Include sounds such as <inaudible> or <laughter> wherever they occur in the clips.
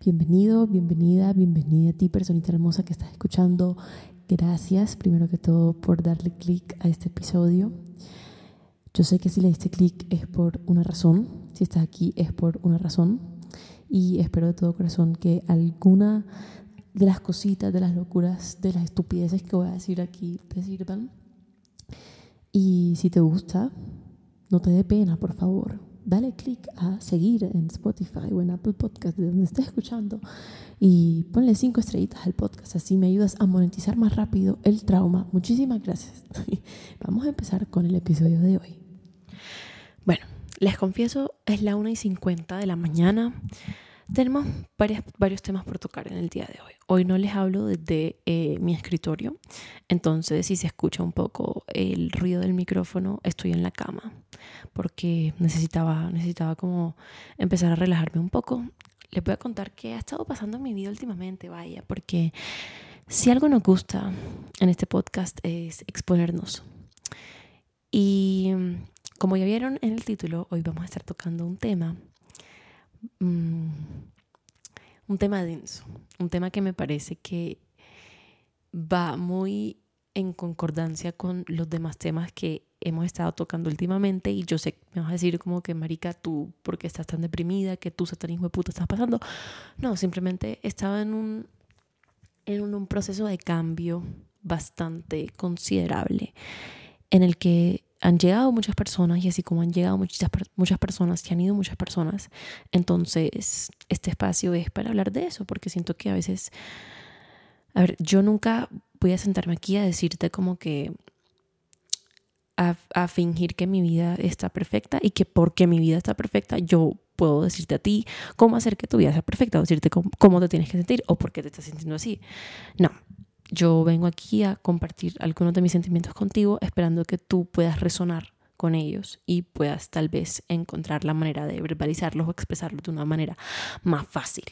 Bienvenido, bienvenida, bienvenida a ti, personita hermosa que estás escuchando. Gracias, primero que todo, por darle clic a este episodio. Yo sé que si le diste clic es por una razón, si estás aquí es por una razón y espero de todo corazón que alguna de las cositas, de las locuras, de las estupideces que voy a decir aquí te sirvan. Y si te gusta, no te dé pena, por favor. Dale clic a seguir en Spotify o en Apple Podcast, de donde estés escuchando, y ponle cinco estrellitas al podcast. Así me ayudas a monetizar más rápido el trauma. Muchísimas gracias. <laughs> Vamos a empezar con el episodio de hoy. Bueno, les confieso, es la 1 y 50 de la mañana. Tenemos varios temas por tocar en el día de hoy. Hoy no les hablo desde eh, mi escritorio, entonces si se escucha un poco el ruido del micrófono, estoy en la cama, porque necesitaba, necesitaba como empezar a relajarme un poco. Les voy a contar qué ha estado pasando en mi vida últimamente, vaya, porque si algo nos gusta en este podcast es exponernos. Y como ya vieron en el título, hoy vamos a estar tocando un tema Mm, un tema denso, un tema que me parece que va muy en concordancia con los demás temas que hemos estado tocando últimamente y yo sé, me vas a decir como que marica, tú, porque estás tan deprimida? que tú, satanismo de puta, estás pasando? No, simplemente estaba en un, en un proceso de cambio bastante considerable en el que han llegado muchas personas y así como han llegado muchas, muchas personas y han ido muchas personas, entonces este espacio es para hablar de eso, porque siento que a veces, a ver, yo nunca voy a sentarme aquí a decirte como que a, a fingir que mi vida está perfecta y que porque mi vida está perfecta yo puedo decirte a ti cómo hacer que tu vida sea perfecta o decirte cómo, cómo te tienes que sentir o por qué te estás sintiendo así. No, yo vengo aquí a compartir algunos de mis sentimientos contigo, esperando que tú puedas resonar con ellos y puedas tal vez encontrar la manera de verbalizarlos o expresarlos de una manera más fácil.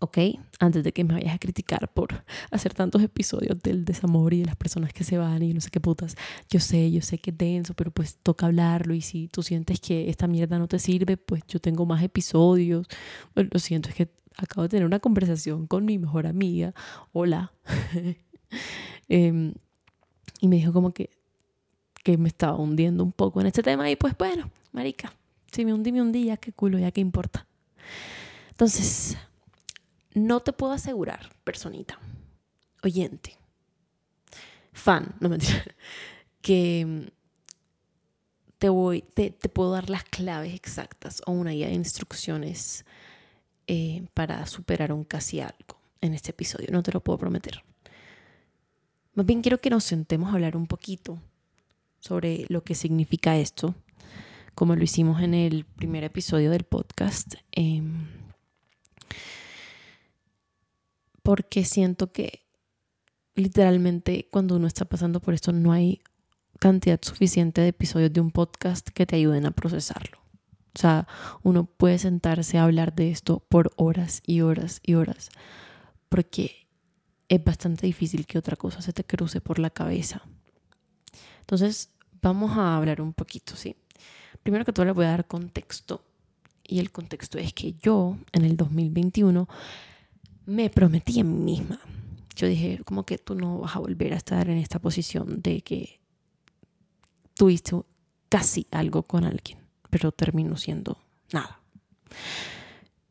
¿Ok? Antes de que me vayas a criticar por hacer tantos episodios del desamor y de las personas que se van y no sé qué putas. Yo sé, yo sé que es denso, pero pues toca hablarlo y si tú sientes que esta mierda no te sirve, pues yo tengo más episodios. Lo siento, es que acabo de tener una conversación con mi mejor amiga, hola, <laughs> em, y me dijo como que, que me estaba hundiendo un poco en este tema y pues bueno, marica, si me hundí, me hundí, ya qué culo, ya qué importa. Entonces, no te puedo asegurar, personita, oyente, fan, no me <laughs> que em, te voy, te, te, puedo dar las claves exactas o una guía de instrucciones eh, para superar un casi algo en este episodio, no te lo puedo prometer. Más bien quiero que nos sentemos a hablar un poquito sobre lo que significa esto, como lo hicimos en el primer episodio del podcast, em, porque siento que literalmente cuando uno está pasando por esto no hay cantidad suficiente de episodios de un podcast que te ayuden a procesarlo. O sea, uno puede sentarse a hablar de esto por horas y horas y horas, porque es bastante difícil que otra cosa se te cruce por la cabeza. Entonces, vamos a hablar un poquito, ¿sí? Primero que todo le voy a dar contexto. Y el contexto es que yo, en el 2021, me prometí a mí misma. Yo dije, como que tú no vas a volver a estar en esta posición de que tuviste casi algo con alguien pero terminó siendo nada.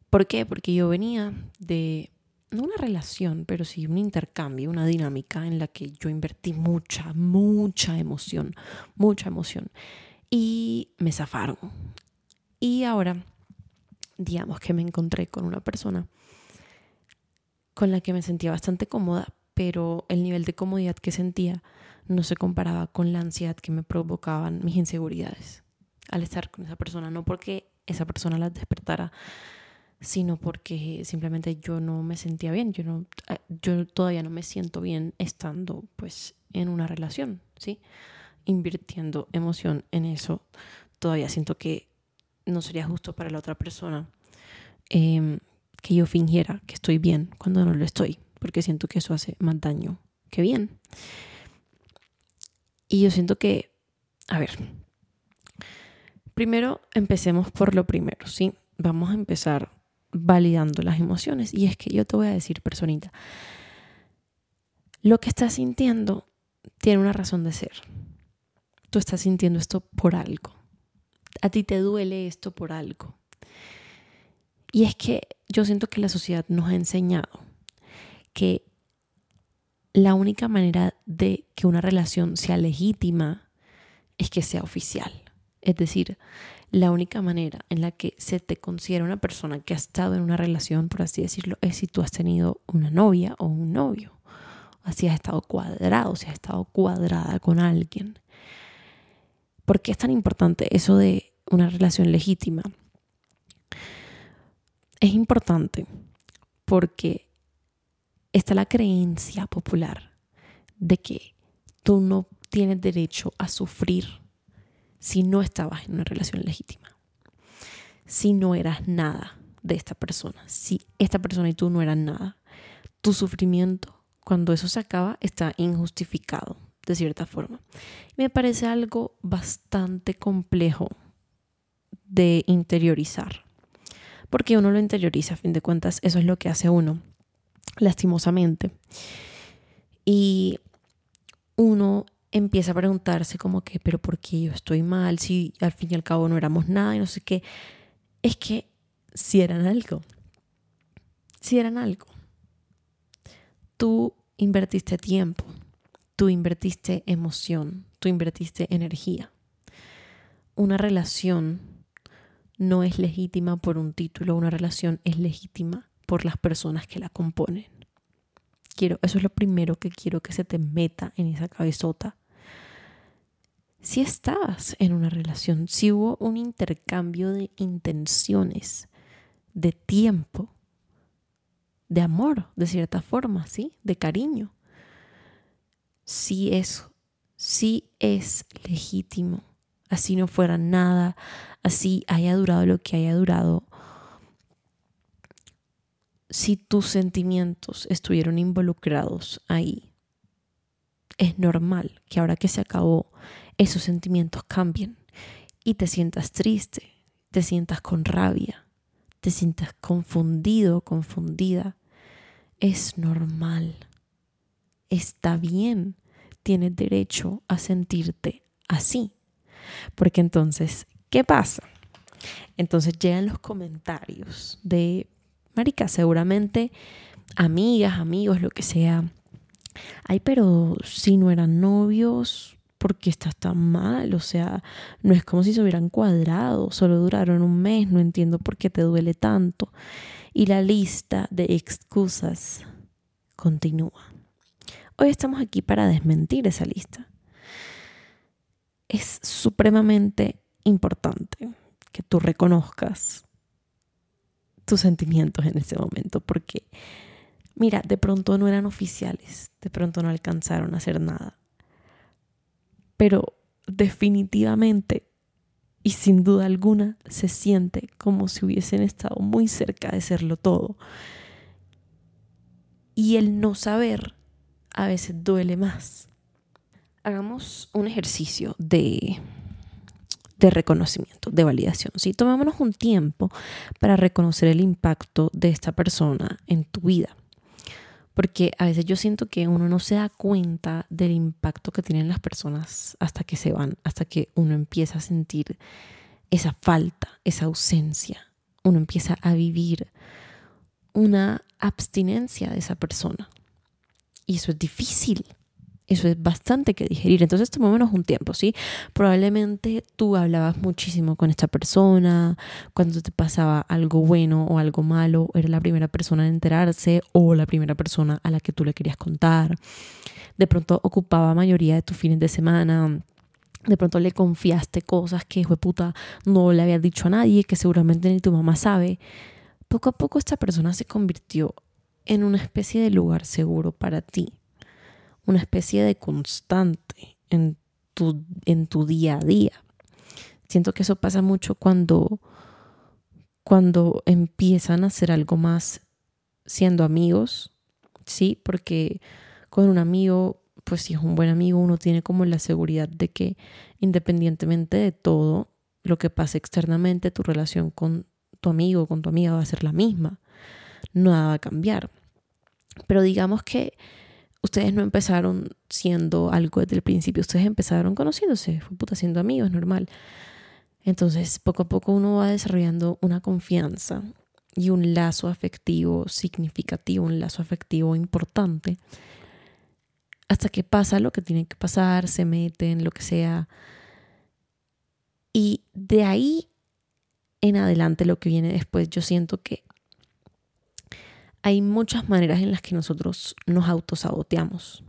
¿Por qué? Porque yo venía de, una relación, pero sí un intercambio, una dinámica en la que yo invertí mucha, mucha emoción, mucha emoción. Y me zafaron. Y ahora, digamos que me encontré con una persona con la que me sentía bastante cómoda, pero el nivel de comodidad que sentía no se comparaba con la ansiedad que me provocaban mis inseguridades al estar con esa persona, no porque esa persona la despertara, sino porque simplemente yo no me sentía bien, yo, no, eh, yo todavía no me siento bien estando pues en una relación, ¿sí? Invirtiendo emoción en eso, todavía siento que no sería justo para la otra persona em, que yo fingiera que estoy bien cuando no lo estoy, porque siento que eso hace más daño que bien. Y yo siento que, a ver, Primero, empecemos por lo primero, ¿sí? Vamos a empezar validando las emociones. Y es que yo te voy a decir, personita, lo que estás sintiendo tiene una razón de ser. Tú estás sintiendo esto por algo. A ti te duele esto por algo. Y es que yo siento que la sociedad nos ha enseñado que la única manera de que una relación sea legítima es que sea oficial. Es decir, la única manera en la que se te considera una persona que ha estado en una relación, por así decirlo, es si tú has tenido una novia o un novio. Así has estado cuadrado, si has estado cuadrada con alguien. ¿Por qué es tan importante eso de una relación legítima? Es importante porque está la creencia popular de que tú no tienes derecho a sufrir si no estabas en una relación legítima, si no eras nada de esta persona, si esta persona y tú no eran nada. Tu sufrimiento, cuando eso se acaba, está injustificado, de cierta forma. Me parece algo bastante complejo de interiorizar, porque uno lo interioriza, a fin de cuentas, eso es lo que hace uno, lastimosamente. Y uno empieza a preguntarse como que, pero ¿por qué yo estoy mal? Si al fin y al cabo no éramos nada y no sé qué. Es que si eran algo, si eran algo. Tú invertiste tiempo, tú invertiste emoción, tú invertiste energía. Una relación no es legítima por un título, una relación es legítima por las personas que la componen. Quiero, eso es lo primero que quiero que se te meta en esa cabezota. Si estabas en una relación, si hubo un intercambio de intenciones, de tiempo, de amor, de cierta forma, ¿sí? De cariño. Si es, si es legítimo, así no fuera nada, así haya durado lo que haya durado, si tus sentimientos estuvieron involucrados ahí, es normal que ahora que se acabó, esos sentimientos cambien y te sientas triste, te sientas con rabia, te sientas confundido confundida. Es normal. Está bien. Tienes derecho a sentirte así. Porque entonces, ¿qué pasa? Entonces llegan los comentarios de marica, seguramente amigas, amigos, lo que sea. Ay, pero si no eran novios, ¿por qué estás tan mal? O sea, no es como si se hubieran cuadrado, solo duraron un mes, no entiendo por qué te duele tanto. Y la lista de excusas continúa. Hoy estamos aquí para desmentir esa lista. Es supremamente importante que tú reconozcas tus sentimientos en ese momento, porque mira, de pronto no eran oficiales, de pronto no alcanzaron a hacer nada, pero definitivamente y sin duda alguna se siente como si hubiesen estado muy cerca de serlo todo. Y el no saber a veces duele más. Hagamos un ejercicio de de reconocimiento, de validación. ¿sí? Tomémonos un tiempo para reconocer el impacto de esta persona en tu vida. Porque a veces yo siento que uno no se da cuenta del impacto que tienen las personas hasta que se van, hasta que uno empieza a sentir esa falta, esa ausencia. Uno empieza a vivir una abstinencia de esa persona. Y eso es difícil. Eso es bastante que digerir. Entonces tomémonos un tiempo, ¿sí? Probablemente tú hablabas muchísimo con esta persona, cuando te pasaba algo bueno o algo malo, era la primera persona en enterarse o la primera persona a la que tú le querías contar. De pronto ocupaba mayoría de tus fines de semana. De pronto le confiaste cosas que, hijo de puta, no le habías dicho a nadie, que seguramente ni tu mamá sabe. Poco a poco esta persona se convirtió en una especie de lugar seguro para ti una especie de constante en tu, en tu día a día. Siento que eso pasa mucho cuando, cuando empiezan a hacer algo más siendo amigos, ¿sí? Porque con un amigo, pues si es un buen amigo, uno tiene como la seguridad de que independientemente de todo lo que pase externamente, tu relación con tu amigo con tu amiga va a ser la misma. Nada va a cambiar. Pero digamos que ustedes no empezaron siendo algo desde el principio, ustedes empezaron conociéndose, fue puta siendo amigos, normal. Entonces, poco a poco uno va desarrollando una confianza y un lazo afectivo significativo, un lazo afectivo importante, hasta que pasa lo que tiene que pasar, se meten, lo que sea. Y de ahí en adelante, lo que viene después, yo siento que hay muchas maneras en las que nosotros nos autosaboteamos.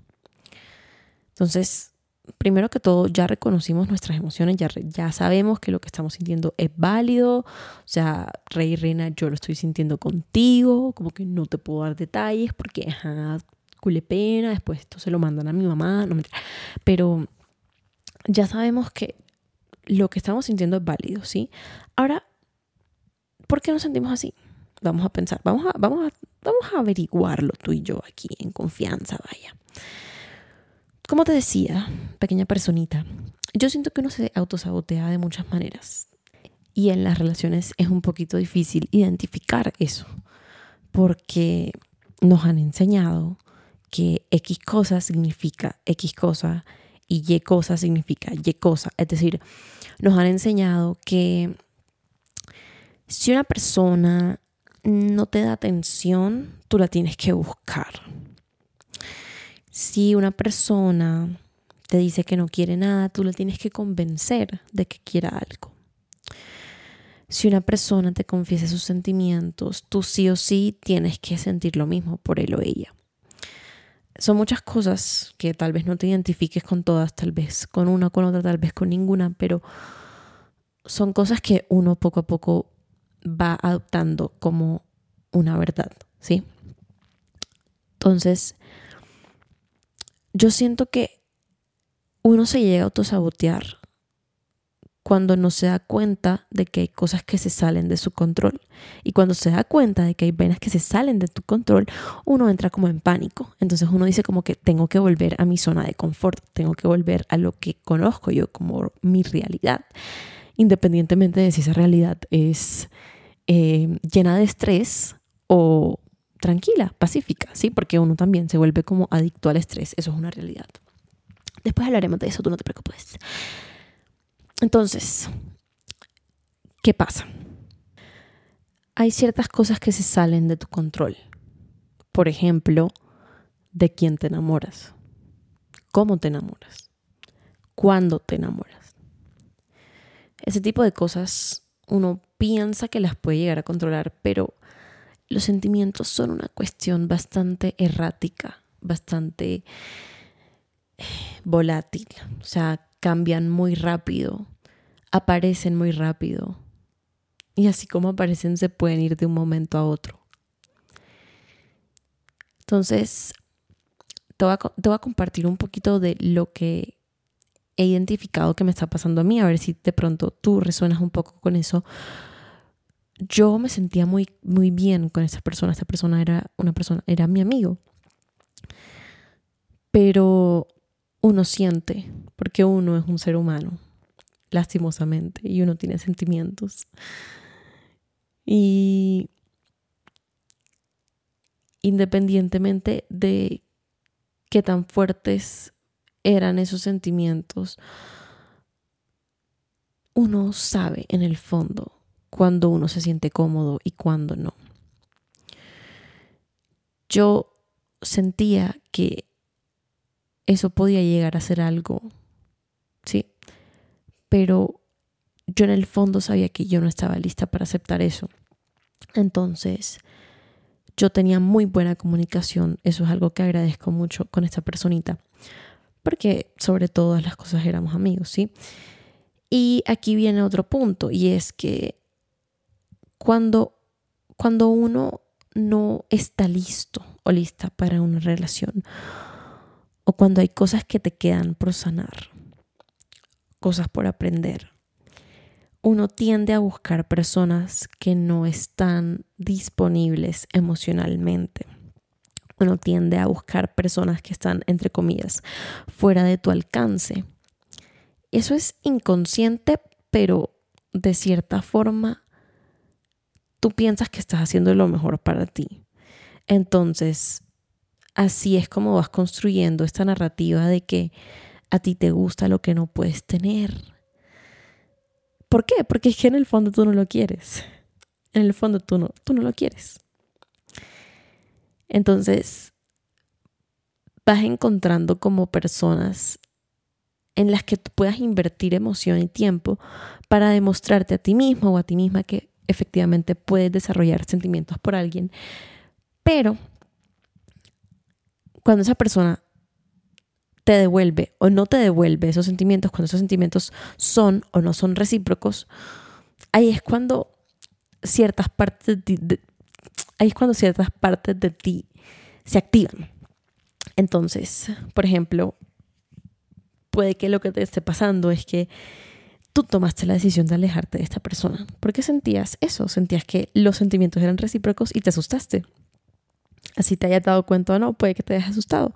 Entonces, primero que todo, ya reconocimos nuestras emociones, ya, sabemos que lo que estamos sintiendo es válido. O sea, Rey Reina, yo lo estoy sintiendo contigo, como que no te puedo dar detalles porque, ajá, cule pena, después esto se lo mandan a mi mamá, no me... Pero ya sabemos que lo que estamos sintiendo es válido, ¿sí? Ahora, ¿por qué nos sentimos así? Vamos a pensar, vamos a, vamos a, vamos a averiguarlo tú y yo aquí en confianza, vaya. Como te decía, pequeña personita, yo siento que uno se autosabotea de muchas maneras. Y en las relaciones es un poquito difícil identificar eso, porque nos han enseñado que X cosa significa X cosa y Y cosa significa Y cosa. Es decir, nos han enseñado que si una persona no te da atención, tú la tienes que buscar. Si una persona te dice que no quiere nada, tú la tienes que convencer de que quiera algo. Si una persona te confiesa sus sentimientos, tú sí o sí tienes que sentir lo mismo por él o ella. Son muchas cosas que tal vez no te identifiques con todas, tal vez con una, con otra, tal vez con ninguna, pero son cosas que uno poco a poco va adoptando como una verdad, ¿sí? Entonces, yo siento que uno se llega a autosabotear cuando no se da cuenta de que hay cosas que se salen de su control. Y cuando se da cuenta de que hay venas que se salen de tu control, uno entra como en pánico. Entonces uno dice como que tengo que volver a mi zona de confort, tengo que volver a lo que conozco yo como mi realidad, independientemente de si esa realidad es eh, llena de estrés o tranquila, pacífica, ¿sí? Porque uno también se vuelve como adicto al estrés, eso es una realidad. Después hablaremos de eso, tú no te preocupes. Entonces, ¿qué pasa? Hay ciertas cosas que se salen de tu control. Por ejemplo, de quién te enamoras, cómo te enamoras, cuándo te enamoras. Ese tipo de cosas uno piensa que las puede llegar a controlar, pero los sentimientos son una cuestión bastante errática, bastante eh, volátil, o sea, cambian muy rápido, aparecen muy rápido y así como aparecen se pueden ir de un momento a otro. Entonces, te voy, a, te voy a compartir un poquito de lo que he identificado que me está pasando a mí, a ver si de pronto tú resuenas un poco con eso. Yo me sentía muy, muy bien con esa persona. Esa persona era una persona, era mi amigo. Pero uno siente, porque uno es un ser humano, lastimosamente, y uno tiene sentimientos. Y independientemente de qué tan fuertes eran esos sentimientos, uno sabe en el fondo cuando uno se siente cómodo y cuando no. Yo sentía que eso podía llegar a ser algo, sí, pero yo en el fondo sabía que yo no estaba lista para aceptar eso. Entonces, yo tenía muy buena comunicación, eso es algo que agradezco mucho con esta personita porque sobre todas las cosas éramos amigos, ¿sí? Y aquí viene otro punto, y es que cuando, cuando uno no está listo o lista para una relación, o cuando hay cosas que te quedan por sanar, cosas por aprender, uno tiende a buscar personas que no están disponibles emocionalmente uno tiende a buscar personas que están, entre comillas, fuera de tu alcance. Eso es inconsciente, pero de cierta forma tú piensas que estás haciendo lo mejor para ti. Entonces, así es como vas construyendo esta narrativa de que a ti te gusta lo que no puedes tener. ¿Por qué? Porque es que en el fondo tú no lo quieres. En el fondo tú no, tú no lo quieres. Entonces, vas encontrando como personas en las que tú puedas invertir emoción y tiempo para demostrarte a ti mismo o a ti misma que efectivamente puedes desarrollar sentimientos por alguien. Pero cuando esa persona te devuelve o no te devuelve esos sentimientos, cuando esos sentimientos son o no son recíprocos, ahí es cuando ciertas partes de, ahí es cuando ciertas partes de ti se activan. Entonces, por ejemplo, puede que lo que te esté pasando es que tú tomaste la decisión de alejarte de esta persona. porque sentías eso? Sentías que los sentimientos eran recíprocos y te asustaste. Así te hayas dado cuenta o no, puede que te hayas asustado.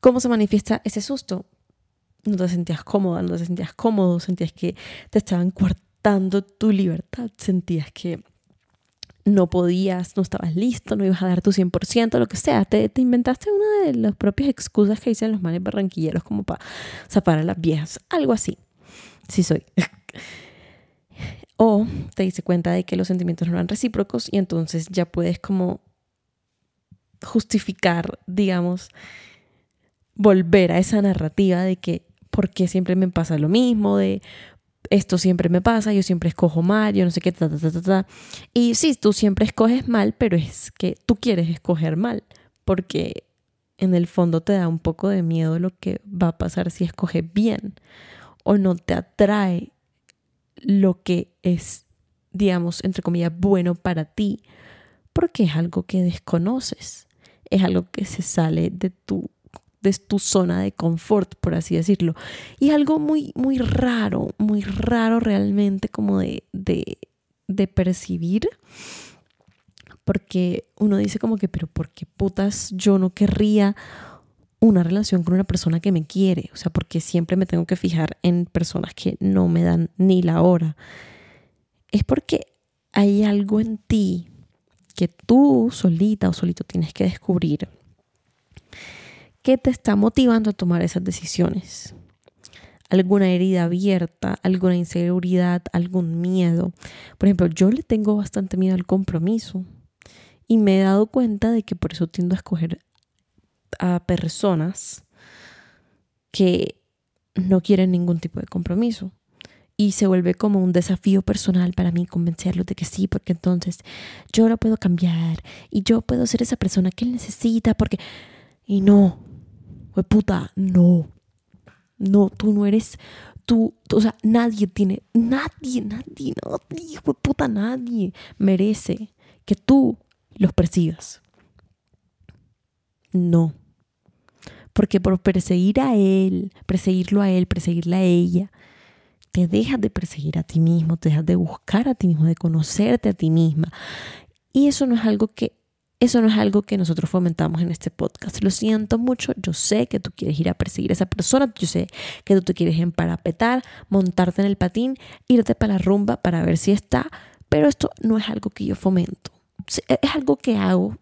¿Cómo se manifiesta ese susto? No te sentías cómoda, no te sentías cómodo, sentías que te estaban coartando tu libertad, sentías que no podías, no estabas listo, no ibas a dar tu 100%, lo que sea. Te, te inventaste una de las propias excusas que dicen los manes barranquilleros como para zafar a las viejas. Algo así. Sí soy. <laughs> o te diste cuenta de que los sentimientos no eran recíprocos y entonces ya puedes como justificar, digamos, volver a esa narrativa de que por qué siempre me pasa lo mismo, de esto siempre me pasa, yo siempre escojo mal, yo no sé qué, ta, ta, ta, ta, Y sí, tú siempre escoges mal, pero es que tú quieres escoger mal, porque en el fondo te da un poco de miedo lo que va a pasar si escoges bien o no te atrae lo que es, digamos, entre comillas, bueno para ti, porque es algo que desconoces, es algo que se sale de tu de tu zona de confort, por así decirlo. Y algo muy, muy raro, muy raro realmente como de, de, de percibir. Porque uno dice como que, pero ¿por qué putas yo no querría una relación con una persona que me quiere? O sea, porque siempre me tengo que fijar en personas que no me dan ni la hora. Es porque hay algo en ti que tú solita o solito tienes que descubrir ¿Qué te está motivando a tomar esas decisiones? alguna herida abierta, alguna inseguridad, algún miedo. Por ejemplo, yo le tengo bastante miedo al compromiso y me he dado cuenta de que por eso tiendo a escoger a personas que no quieren ningún tipo de compromiso. Y se vuelve como un desafío personal para mí convencerlos de que sí, porque entonces yo lo puedo cambiar y yo puedo ser esa persona que él necesita, porque... Y no, puta, no. No, tú no eres, tú, o sea, nadie tiene, nadie, nadie, nadie, pues puta, nadie merece que tú los persigas. No. Porque por perseguir a él, perseguirlo a él, perseguirla a ella, te dejas de perseguir a ti mismo, te dejas de buscar a ti mismo, de conocerte a ti misma. Y eso no es algo que eso no es algo que nosotros fomentamos en este podcast. Lo siento mucho. Yo sé que tú quieres ir a perseguir a esa persona. Yo sé que tú te quieres emparapetar, montarte en el patín, irte para la rumba para ver si está. Pero esto no es algo que yo fomento. Es algo que hago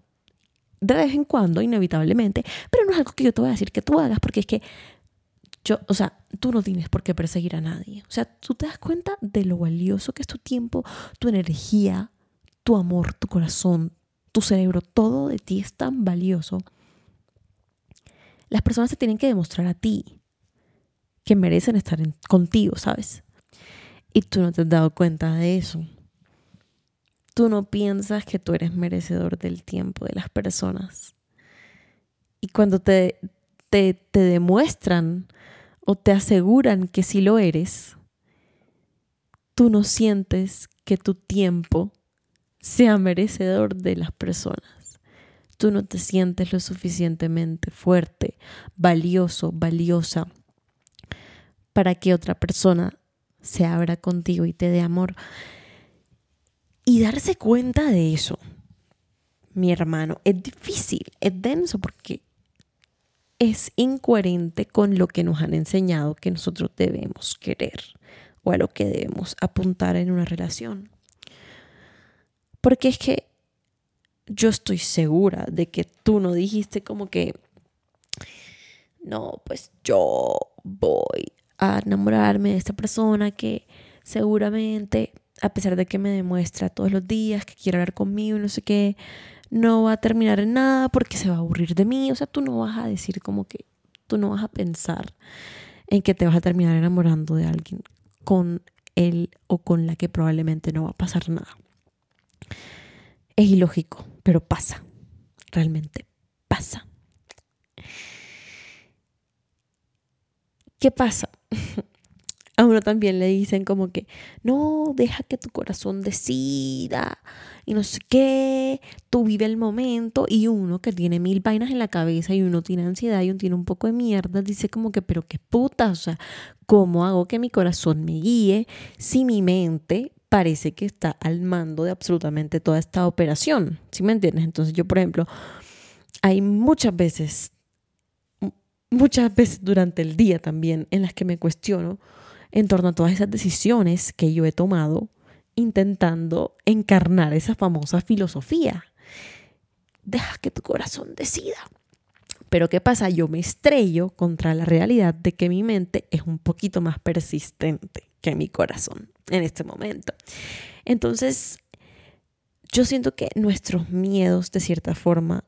de vez en cuando, inevitablemente. Pero no es algo que yo te voy a decir que tú hagas porque es que yo, o sea, tú no tienes por qué perseguir a nadie. O sea, tú te das cuenta de lo valioso que es tu tiempo, tu energía, tu amor, tu corazón, tu cerebro, todo de ti es tan valioso. Las personas te tienen que demostrar a ti que merecen estar contigo, ¿sabes? Y tú no te has dado cuenta de eso. Tú no piensas que tú eres merecedor del tiempo de las personas. Y cuando te, te, te demuestran o te aseguran que sí lo eres, tú no sientes que tu tiempo sea merecedor de las personas. Tú no te sientes lo suficientemente fuerte, valioso, valiosa para que otra persona se abra contigo y te dé amor. Y darse cuenta de eso, mi hermano, es difícil, es denso porque es incoherente con lo que nos han enseñado que nosotros debemos querer o a lo que debemos apuntar en una relación. Porque es que yo estoy segura de que tú no dijiste como que, no, pues yo voy a enamorarme de esta persona que seguramente, a pesar de que me demuestra todos los días que quiere hablar conmigo y no sé qué, no va a terminar en nada porque se va a aburrir de mí. O sea, tú no vas a decir como que, tú no vas a pensar en que te vas a terminar enamorando de alguien con él o con la que probablemente no va a pasar nada. Es ilógico, pero pasa, realmente pasa. ¿Qué pasa? <laughs> A uno también le dicen como que, no, deja que tu corazón decida y no sé qué, tú vive el momento y uno que tiene mil vainas en la cabeza y uno tiene ansiedad y uno tiene un poco de mierda, dice como que, pero qué puta, o sea, ¿cómo hago que mi corazón me guíe si mi mente parece que está al mando de absolutamente toda esta operación? ¿Sí me entiendes? Entonces yo, por ejemplo, hay muchas veces muchas veces durante el día también en las que me cuestiono en torno a todas esas decisiones que yo he tomado intentando encarnar esa famosa filosofía. Deja que tu corazón decida. Pero ¿qué pasa? Yo me estrello contra la realidad de que mi mente es un poquito más persistente que mi corazón en este momento. Entonces, yo siento que nuestros miedos, de cierta forma,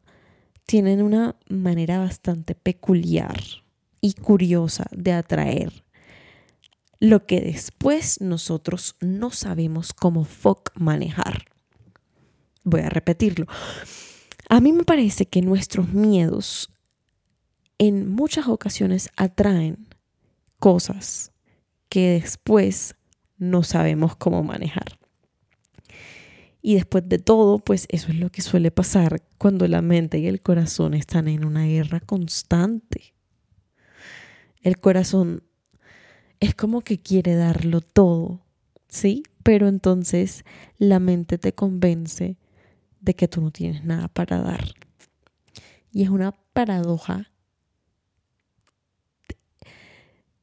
tienen una manera bastante peculiar y curiosa de atraer lo que después nosotros no sabemos cómo fuck manejar. Voy a repetirlo. A mí me parece que nuestros miedos en muchas ocasiones atraen cosas que después no sabemos cómo manejar. Y después de todo, pues eso es lo que suele pasar cuando la mente y el corazón están en una guerra constante. El corazón es como que quiere darlo todo, ¿sí? Pero entonces la mente te convence de que tú no tienes nada para dar. Y es una paradoja.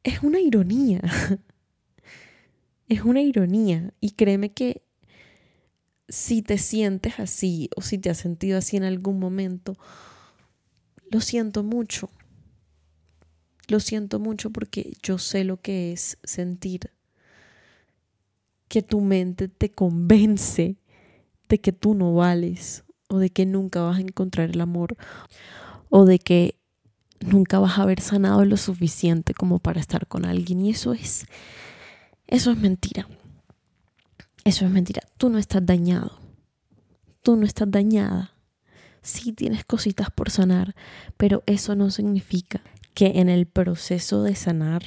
Es una ironía. <laughs> Es una ironía. Y créeme que si te sientes así o si te has sentido así en algún momento, lo siento mucho. Lo siento mucho porque yo sé lo que es sentir que tu mente te convence de que tú no vales o de que nunca vas a encontrar el amor o de que nunca vas a haber sanado lo suficiente como para estar con alguien y eso es eso es mentira. Eso es mentira. Tú no estás dañado. Tú no estás dañada. Sí tienes cositas por sanar, pero eso no significa que en el proceso de sanar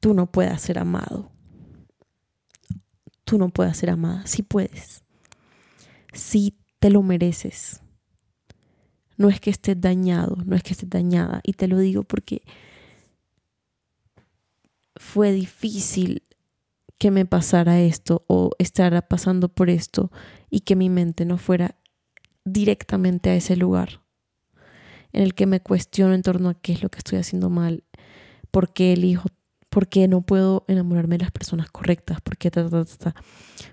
tú no puedas ser amado. Tú no puedas ser amada. Sí puedes. Sí te lo mereces. No es que estés dañado, no es que estés dañada. Y te lo digo porque fue difícil que me pasara esto o estar pasando por esto y que mi mente no fuera directamente a ese lugar en el que me cuestiono en torno a qué es lo que estoy haciendo mal, por qué elijo, por qué no puedo enamorarme de las personas correctas, por qué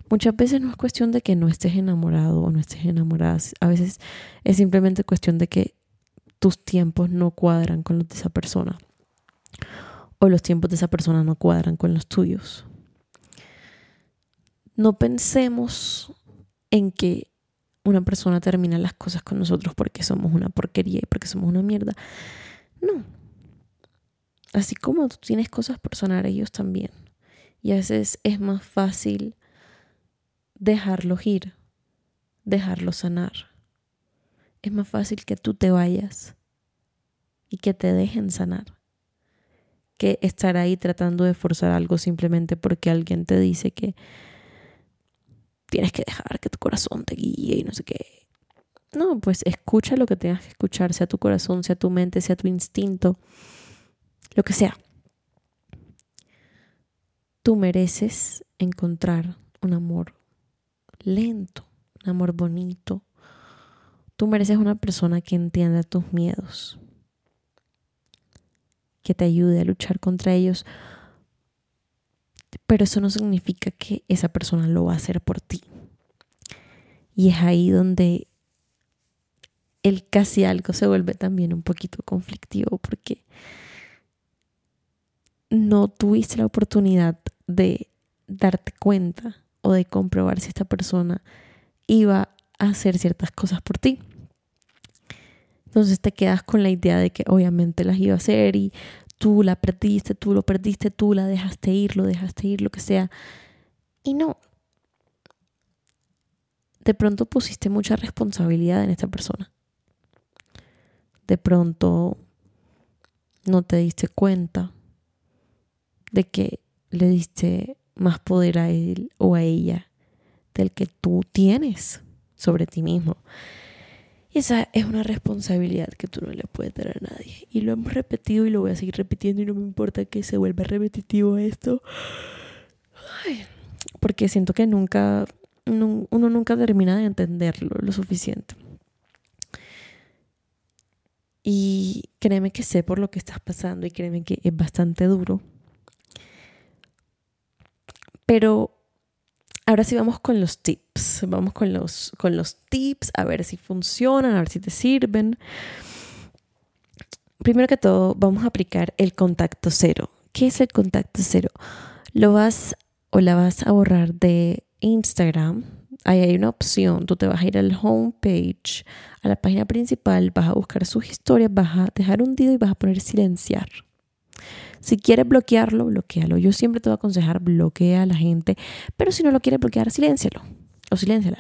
Muchas veces no es cuestión de que no estés enamorado o no estés enamorada, a veces es simplemente cuestión de que tus tiempos no cuadran con los de esa persona o los tiempos de esa persona no cuadran con los tuyos. No pensemos en que una persona termina las cosas con nosotros porque somos una porquería y porque somos una mierda. No. Así como tú tienes cosas por sanar, ellos también. Y a veces es más fácil dejarlos ir, dejarlos sanar. Es más fácil que tú te vayas y que te dejen sanar que estar ahí tratando de forzar algo simplemente porque alguien te dice que tienes que dejar que tu corazón te guíe y no sé qué. No, pues escucha lo que tengas que escuchar, sea tu corazón, sea tu mente, sea tu instinto, lo que sea. Tú mereces encontrar un amor lento, un amor bonito. Tú mereces una persona que entienda tus miedos, que te ayude a luchar contra ellos pero eso no significa que esa persona lo va a hacer por ti. Y es ahí donde el casi algo se vuelve también un poquito conflictivo porque no tuviste la oportunidad de darte cuenta o de comprobar si esta persona iba a hacer ciertas cosas por ti. Entonces te quedas con la idea de que obviamente las iba a hacer y tú la perdiste, tú lo perdiste, tú la dejaste ir, lo dejaste ir, lo que sea. Y no. De pronto pusiste mucha responsabilidad en esta persona. De pronto no te diste cuenta de que le diste más poder a él o a ella del que tú tienes sobre ti mismo. Esa es una responsabilidad que tú no le puedes dar a nadie. Y lo hemos repetido y lo voy a seguir repitiendo y no me importa que se vuelva repetitivo esto. porque siento que nunca, uno nunca termina de entenderlo lo suficiente. Y créeme que sé por lo que estás pasando y créeme que es bastante duro pero ahora sí vamos con los tips. Vamos con los, con los tips a ver si funcionan, a ver si te sirven. Primero que todo, vamos a aplicar el contacto cero. ¿Qué es el contacto cero? Lo vas o la vas a borrar de Instagram. Ahí hay una opción. Tú te vas a ir al homepage, a la página principal, vas a buscar sus historias, vas a dejar un dedo y vas a poner silenciar. Si quieres bloquearlo, bloquealo. Yo siempre te voy a aconsejar bloquea a la gente, pero si no lo quieres bloquear, siléncialo o silénciala.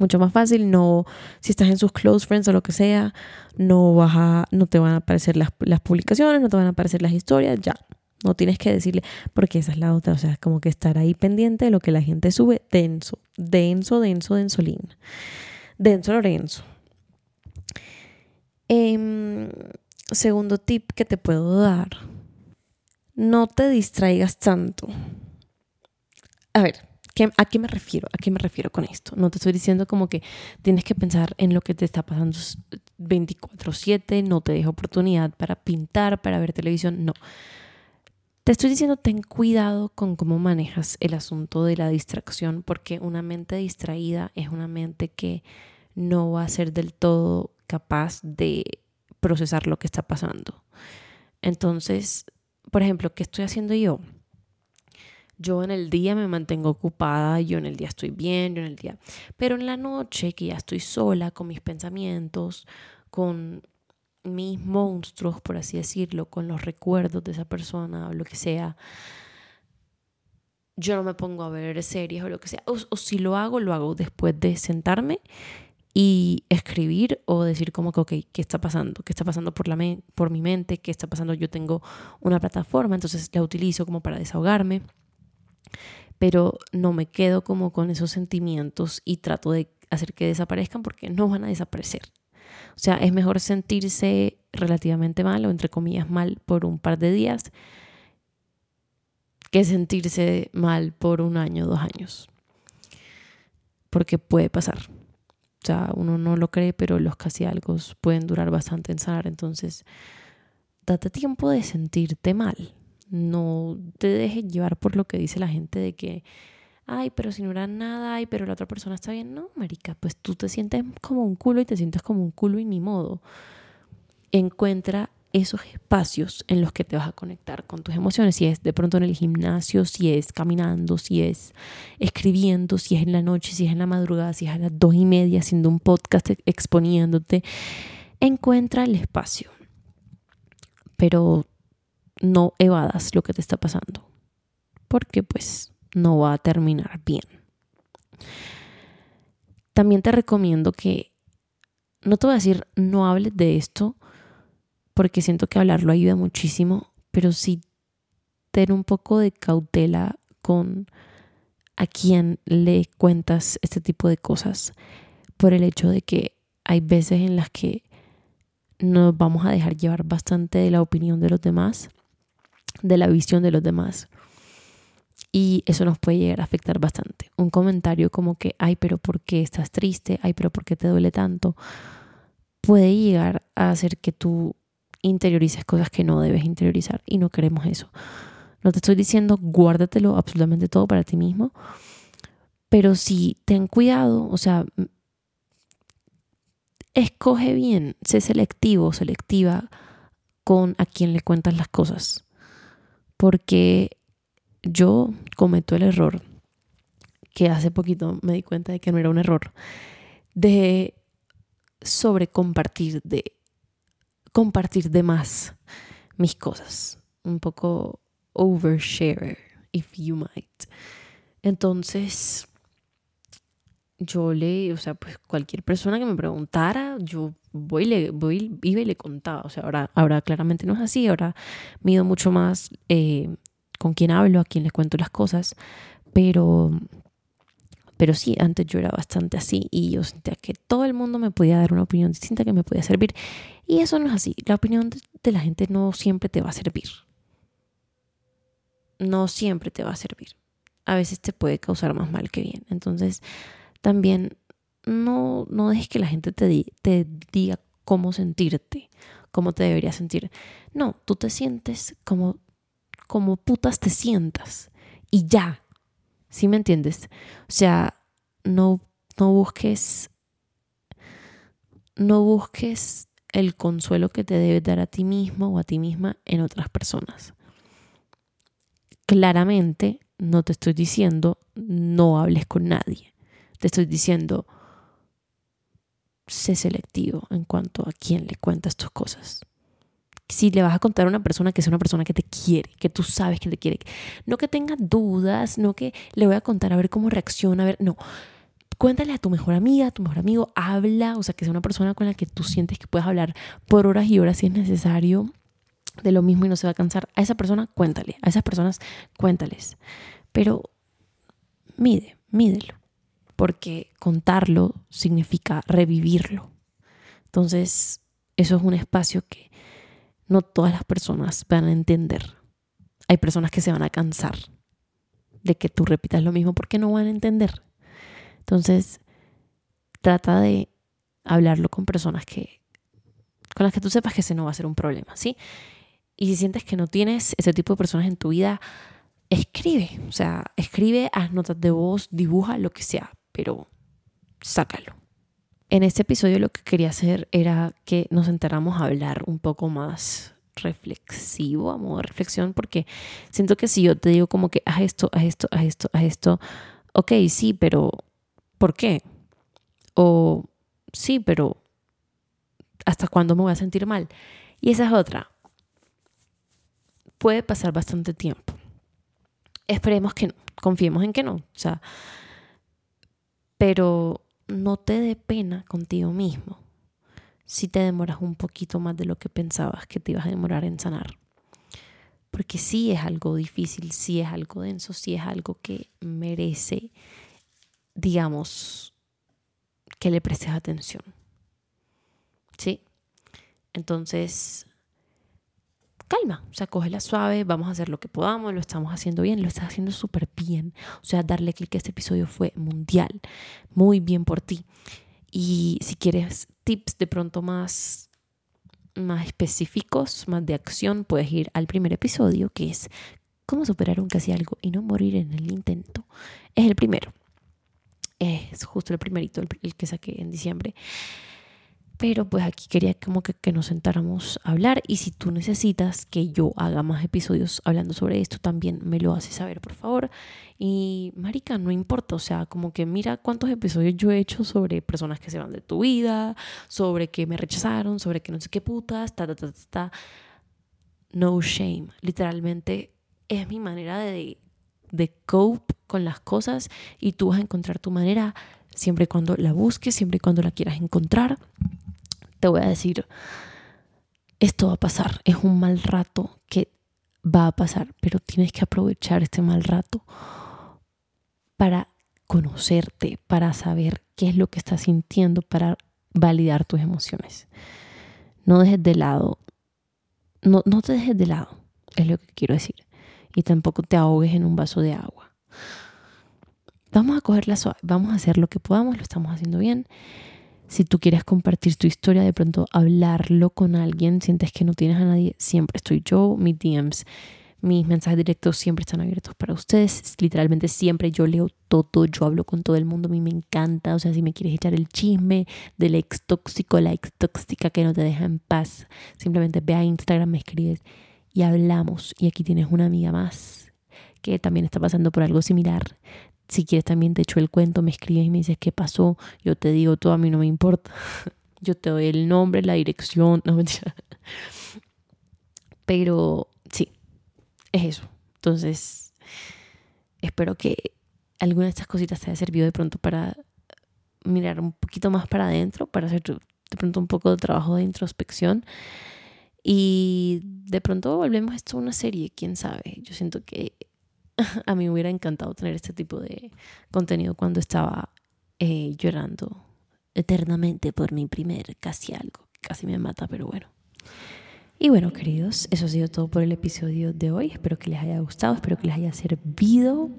Mucho más fácil, no, si estás en sus close friends o lo que sea, no, vas a, no te van a aparecer las, las publicaciones, no te van a aparecer las historias, ya, no tienes que decirle, porque esa es la otra, o sea, es como que estar ahí pendiente de lo que la gente sube, denso, denso, denso, densolín, denso Lorenzo. Eh, segundo tip que te puedo dar no te distraigas tanto. A ver, ¿a qué me refiero? ¿A qué me refiero con esto? No te estoy diciendo como que tienes que pensar en lo que te está pasando 24/7, no te deja oportunidad para pintar, para ver televisión, no. Te estoy diciendo, ten cuidado con cómo manejas el asunto de la distracción, porque una mente distraída es una mente que no va a ser del todo capaz de procesar lo que está pasando. Entonces, por ejemplo, ¿qué estoy haciendo yo? Yo en el día me mantengo ocupada, yo en el día estoy bien, yo en el día... Pero en la noche, que ya estoy sola con mis pensamientos, con mis monstruos, por así decirlo, con los recuerdos de esa persona o lo que sea, yo no me pongo a ver series o lo que sea. O, si lo hago, lo hago después de sentarme y escribir o decir como que, ok, ¿qué está pasando? ¿Qué está pasando por, la por mi mente? ¿Qué está pasando? Yo tengo una plataforma, entonces la utilizo como para desahogarme, pero no me quedo como con esos sentimientos y trato de hacer que desaparezcan porque no van a desaparecer. O sea, es mejor sentirse relativamente mal o entre comillas mal por un par de días que sentirse mal por un año, dos años. Porque puede pasar. O sea, uno no lo cree, pero los casi algo pueden durar bastante en sanar. Entonces, date tiempo de sentirte mal. No te dejes llevar por lo que dice la gente de que, ay, pero si no era nada, ay, pero la otra persona está bien. No, marica, pues tú te sientes como un culo y te sientes como un culo y ni modo. Encuentra esos espacios en los que te vas a conectar con tus emociones, si es de pronto en el gimnasio, si es caminando, si es escribiendo, si es en la noche, si es en la madrugada, si es a las dos y media haciendo un podcast exponiéndote, encuentra el espacio, pero no evadas lo que te está pasando, porque pues no va a terminar bien. También te recomiendo que, no te voy a decir no hables de esto, porque siento que hablarlo ayuda muchísimo, pero sí tener un poco de cautela con a quién le cuentas este tipo de cosas, por el hecho de que hay veces en las que nos vamos a dejar llevar bastante de la opinión de los demás, de la visión de los demás. Y eso nos puede llegar a afectar bastante. Un comentario como que, ay, pero ¿por qué estás triste? Ay, pero ¿por qué te duele tanto? Puede llegar a hacer que tú interiorices cosas que no debes interiorizar y no queremos eso. No te estoy diciendo guárdatelo absolutamente todo para ti mismo, Pero sí, ten cuidado, o sea, escoge bien, sé selectivo, selectiva con a quien le cuentas las cosas. Porque yo cometo el error, que hace poquito me di cuenta de que no era un error, de sobre compartir, de compartir de más mis cosas. Un poco overshare, if you might. Entonces, yo le, o sea, pues cualquier persona que me preguntara, yo voy, le, voy iba y le contaba. O sea, ahora, ahora claramente no es así, ahora mido mucho más eh, con quién hablo, a quién les cuento las cosas, pero, pero sí, antes yo era bastante así y yo sentía que todo el mundo me podía dar una opinión distinta que me podía servir. Y eso no es así. La opinión de la gente no siempre te va a servir. No siempre te va a servir. A veces te puede causar más mal que bien. Entonces, también no, no dejes que la gente te, te diga cómo sentirte, cómo te deberías sentir. No, tú te sientes como, como putas te sientas y ya. ¿Sí me entiendes? O sea, no, no busques, no busques el consuelo que te debes dar a ti mismo o a ti misma en otras personas. Claramente no te estoy diciendo no hables con nadie. Te estoy diciendo, sé selectivo en cuanto a quién le cuentas tus cosas. Si le vas a contar a una persona que es una persona que te quiere, que tú sabes que te quiere, no que tenga dudas, no que le voy a contar a ver cómo reacciona, a ver, no. Cuéntale a tu mejor amiga, a tu mejor amigo, habla, o sea, que sea una persona con la que tú sientes que puedes hablar por horas y horas si es necesario de lo mismo y no se va a cansar. A esa persona, cuéntale, a esas personas, cuéntales. Pero mide, mídelo porque contarlo significa revivirlo. Entonces, eso es un espacio que no todas las personas van a entender. Hay personas que se van a cansar de que tú repitas lo mismo porque no van a entender. Entonces, trata de hablarlo con personas que con las que tú sepas que ese no va a ser un problema, ¿sí? Y si sientes que no tienes ese tipo de personas en tu vida, escribe, o sea, escribe, haz notas de voz, dibuja, lo que sea, pero sácalo. En este episodio lo que quería hacer era que nos enteramos a hablar un poco más reflexivo, a modo de reflexión, porque siento que si yo te digo como que haz esto, haz esto, haz esto, haz esto, ok, sí, pero ¿por qué? O sí, pero ¿hasta cuándo me voy a sentir mal? Y esa es otra. Puede pasar bastante tiempo. Esperemos que no, confiemos en que no. O sea, pero no te dé pena contigo mismo si te demoras un poquito más de lo que pensabas que te ibas a demorar en sanar. Porque sí es algo difícil, sí es algo denso, sí es algo que merece, digamos, que le prestes atención. ¿Sí? Entonces, calma, o sea, cógela suave, vamos a hacer lo que podamos, lo estamos haciendo bien, lo estás haciendo súper bien. O sea, darle clic a este episodio fue mundial, muy bien por ti. Y si quieres tips de pronto más, más específicos, más de acción, puedes ir al primer episodio, que es cómo superar un casi algo y no morir en el intento. Es el primero. Es justo el primerito, el que saqué en diciembre. Pero pues aquí quería como que, nos sentáramos a hablar y si tú necesitas que yo haga más episodios hablando sobre esto, también me lo haces saber, por favor. Y Marica, no importa, o sea, como que mira cuántos episodios yo he hecho sobre personas que se van de tu vida, sobre que me rechazaron, sobre que no sé qué putas, ta, ta, ta, ta, ta. No shame, literalmente es mi manera de, de cope con las cosas y tú vas a encontrar tu manera siempre y cuando la busques, siempre y cuando la quieras encontrar te voy a decir, esto va a pasar, es un mal rato que va a pasar, pero tienes que aprovechar este mal rato para conocerte, para saber qué es lo que estás sintiendo, para validar tus emociones. No dejes de lado, no, no te dejes de lado, es lo que quiero decir. Y tampoco te ahogues en un vaso de agua. Vamos a cogerla suave, vamos a hacer lo que podamos, lo estamos haciendo bien. Si tú quieres compartir tu historia, de pronto hablarlo con alguien, sientes que no tienes a nadie, siempre estoy yo, mis DMs, Mis mensajes directos siempre están abiertos para ustedes. Literalmente siempre yo leo todo, yo hablo con todo el mundo, a mí me encanta. O sea, si me quieres echar el chisme del ex tóxico, la ex tóxica que no te deja en paz, simplemente ve a Instagram, me escribes y hablamos. Y aquí tienes una amiga más que también está pasando por algo similar. Si quieres también te echo el cuento, me escribes y me dices qué pasó. Yo te digo todo, a mí no me importa. <laughs> Yo te doy el nombre, la dirección, no. <laughs> Pero sí, es eso. Entonces, espero que alguna de estas cositas te haya servido de pronto para mirar un poquito más para adentro, para hacer de pronto un poco de trabajo de introspección. Y de pronto volvemos esto a una serie, quién sabe. Yo siento que <laughs> a mí me hubiera encantado tener este tipo de contenido cuando estaba eh, llorando eternamente por mi primer casi algo. Casi me mata, pero bueno. Y bueno, queridos, eso ha sido todo por el episodio de hoy. Espero que les haya gustado, espero que les haya servido.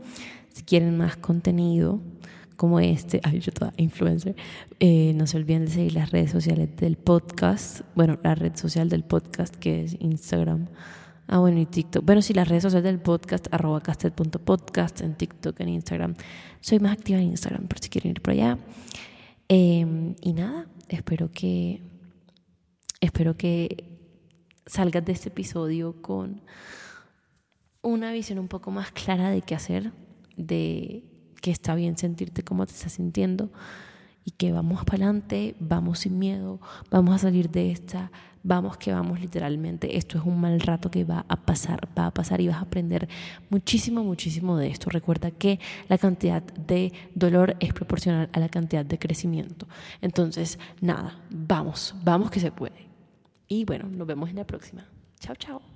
Si quieren más contenido como este, ay, yo toda influencer, eh, no se olviden de seguir las redes sociales del podcast. Bueno, la red social del podcast que es Instagram. Ah, bueno, y TikTok. Bueno, sí, las redes sociales del podcast, arroba castet.podcast, en TikTok, en Instagram. Soy más activa en Instagram, por si quieren ir por allá. Em, y nada, espero que, espero que salgas de este episodio con una visión un poco más clara de qué hacer, de que está bien sentirte como te estás sintiendo y que vamos para adelante, vamos sin miedo, vamos a salir de esta, vamos que vamos literalmente. Esto es un mal rato que va a pasar, va a pasar y vas a aprender muchísimo, muchísimo de esto. Recuerda que la cantidad de dolor es proporcional a la cantidad de crecimiento. Entonces, nada, vamos, vamos que se puede. Y bueno, nos vemos en la próxima. Chao, chao.